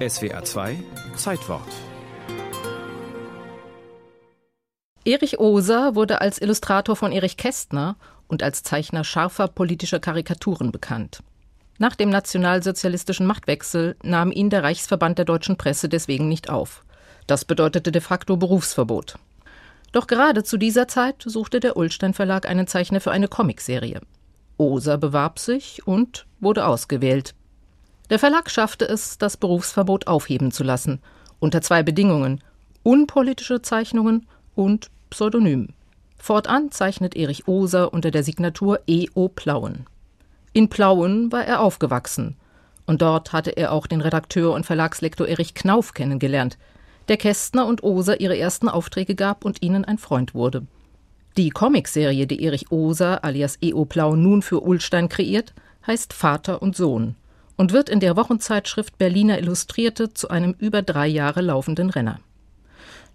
SWA 2 Zeitwort Erich Oser wurde als Illustrator von Erich Kästner und als Zeichner scharfer politischer Karikaturen bekannt. Nach dem nationalsozialistischen Machtwechsel nahm ihn der Reichsverband der deutschen Presse deswegen nicht auf. Das bedeutete de facto Berufsverbot. Doch gerade zu dieser Zeit suchte der Ullstein Verlag einen Zeichner für eine Comicserie. Oser bewarb sich und wurde ausgewählt. Der Verlag schaffte es, das Berufsverbot aufheben zu lassen, unter zwei Bedingungen unpolitische Zeichnungen und Pseudonym. Fortan zeichnet Erich Oser unter der Signatur E.O. Plauen. In Plauen war er aufgewachsen. Und dort hatte er auch den Redakteur und Verlagslektor Erich Knauf kennengelernt, der Kästner und Oser ihre ersten Aufträge gab und ihnen ein Freund wurde. Die Comicserie, die Erich Oser alias E.O. Plau nun für Ulstein kreiert, heißt Vater und Sohn und wird in der Wochenzeitschrift Berliner Illustrierte zu einem über drei Jahre laufenden Renner.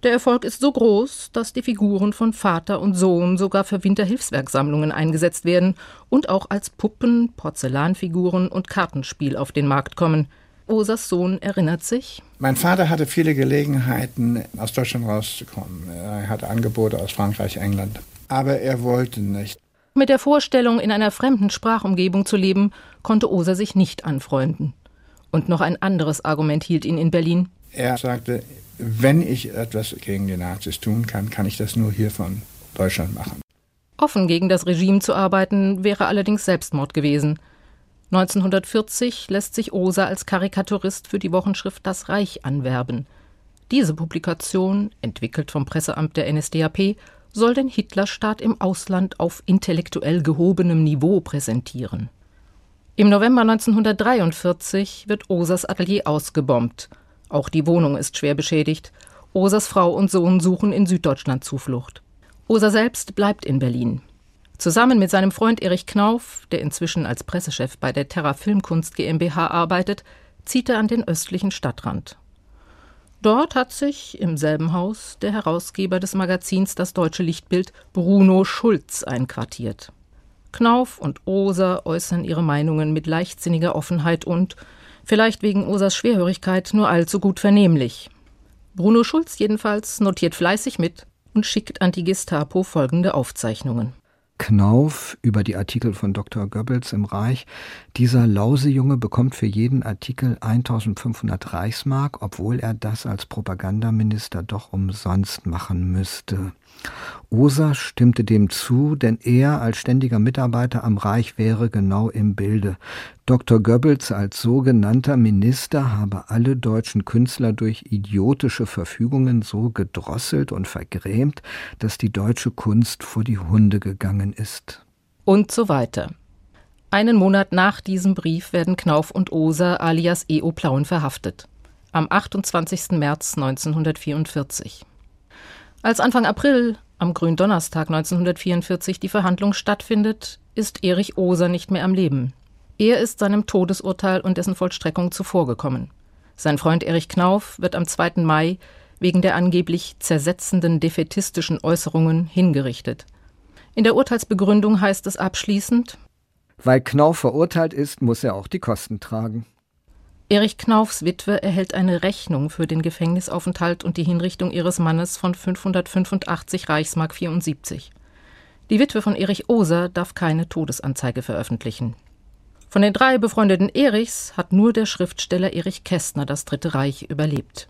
Der Erfolg ist so groß, dass die Figuren von Vater und Sohn sogar für Winterhilfswerksammlungen eingesetzt werden und auch als Puppen, Porzellanfiguren und Kartenspiel auf den Markt kommen. Osers Sohn erinnert sich. Mein Vater hatte viele Gelegenheiten, aus Deutschland rauszukommen. Er hatte Angebote aus Frankreich, England. Aber er wollte nicht. Mit der Vorstellung, in einer fremden Sprachumgebung zu leben, konnte Oser sich nicht anfreunden. Und noch ein anderes Argument hielt ihn in Berlin. Er sagte, wenn ich etwas gegen die Nazis tun kann, kann ich das nur hier von Deutschland machen. Offen gegen das Regime zu arbeiten, wäre allerdings Selbstmord gewesen. 1940 lässt sich Oser als Karikaturist für die Wochenschrift Das Reich anwerben. Diese Publikation, entwickelt vom Presseamt der NSDAP, soll den Hitlerstaat im Ausland auf intellektuell gehobenem Niveau präsentieren. Im November 1943 wird Osers Atelier ausgebombt. Auch die Wohnung ist schwer beschädigt. Osers Frau und Sohn suchen in Süddeutschland Zuflucht. Oser selbst bleibt in Berlin. Zusammen mit seinem Freund Erich Knauf, der inzwischen als Pressechef bei der Terra Filmkunst GmbH arbeitet, zieht er an den östlichen Stadtrand. Dort hat sich im selben Haus der Herausgeber des Magazins Das Deutsche Lichtbild Bruno Schulz einquartiert. Knauf und Oser äußern ihre Meinungen mit leichtsinniger Offenheit und, vielleicht wegen Osers Schwerhörigkeit, nur allzu gut vernehmlich. Bruno Schulz jedenfalls notiert fleißig mit und schickt an die Gestapo folgende Aufzeichnungen. Knauf über die Artikel von Dr. Goebbels im Reich. Dieser Lausejunge bekommt für jeden Artikel 1500 Reichsmark, obwohl er das als Propagandaminister doch umsonst machen müsste. Oser stimmte dem zu, denn er als ständiger Mitarbeiter am Reich wäre genau im Bilde. Dr. Goebbels als sogenannter Minister habe alle deutschen Künstler durch idiotische Verfügungen so gedrosselt und vergrämt, dass die deutsche Kunst vor die Hunde gegangen ist. Und so weiter. Einen Monat nach diesem Brief werden Knauf und Oser alias E.O. Plauen verhaftet. Am 28. März 1944. Als Anfang April, am Gründonnerstag 1944, die Verhandlung stattfindet, ist Erich Oser nicht mehr am Leben. Er ist seinem Todesurteil und dessen Vollstreckung zuvorgekommen. Sein Freund Erich Knauf wird am 2. Mai wegen der angeblich zersetzenden defetistischen Äußerungen hingerichtet. In der Urteilsbegründung heißt es abschließend Weil Knauf verurteilt ist, muss er auch die Kosten tragen. Erich Knaufs Witwe erhält eine Rechnung für den Gefängnisaufenthalt und die Hinrichtung ihres Mannes von 585 Reichsmark 74. Die Witwe von Erich Oser darf keine Todesanzeige veröffentlichen. Von den drei befreundeten Erichs hat nur der Schriftsteller Erich Kästner das Dritte Reich überlebt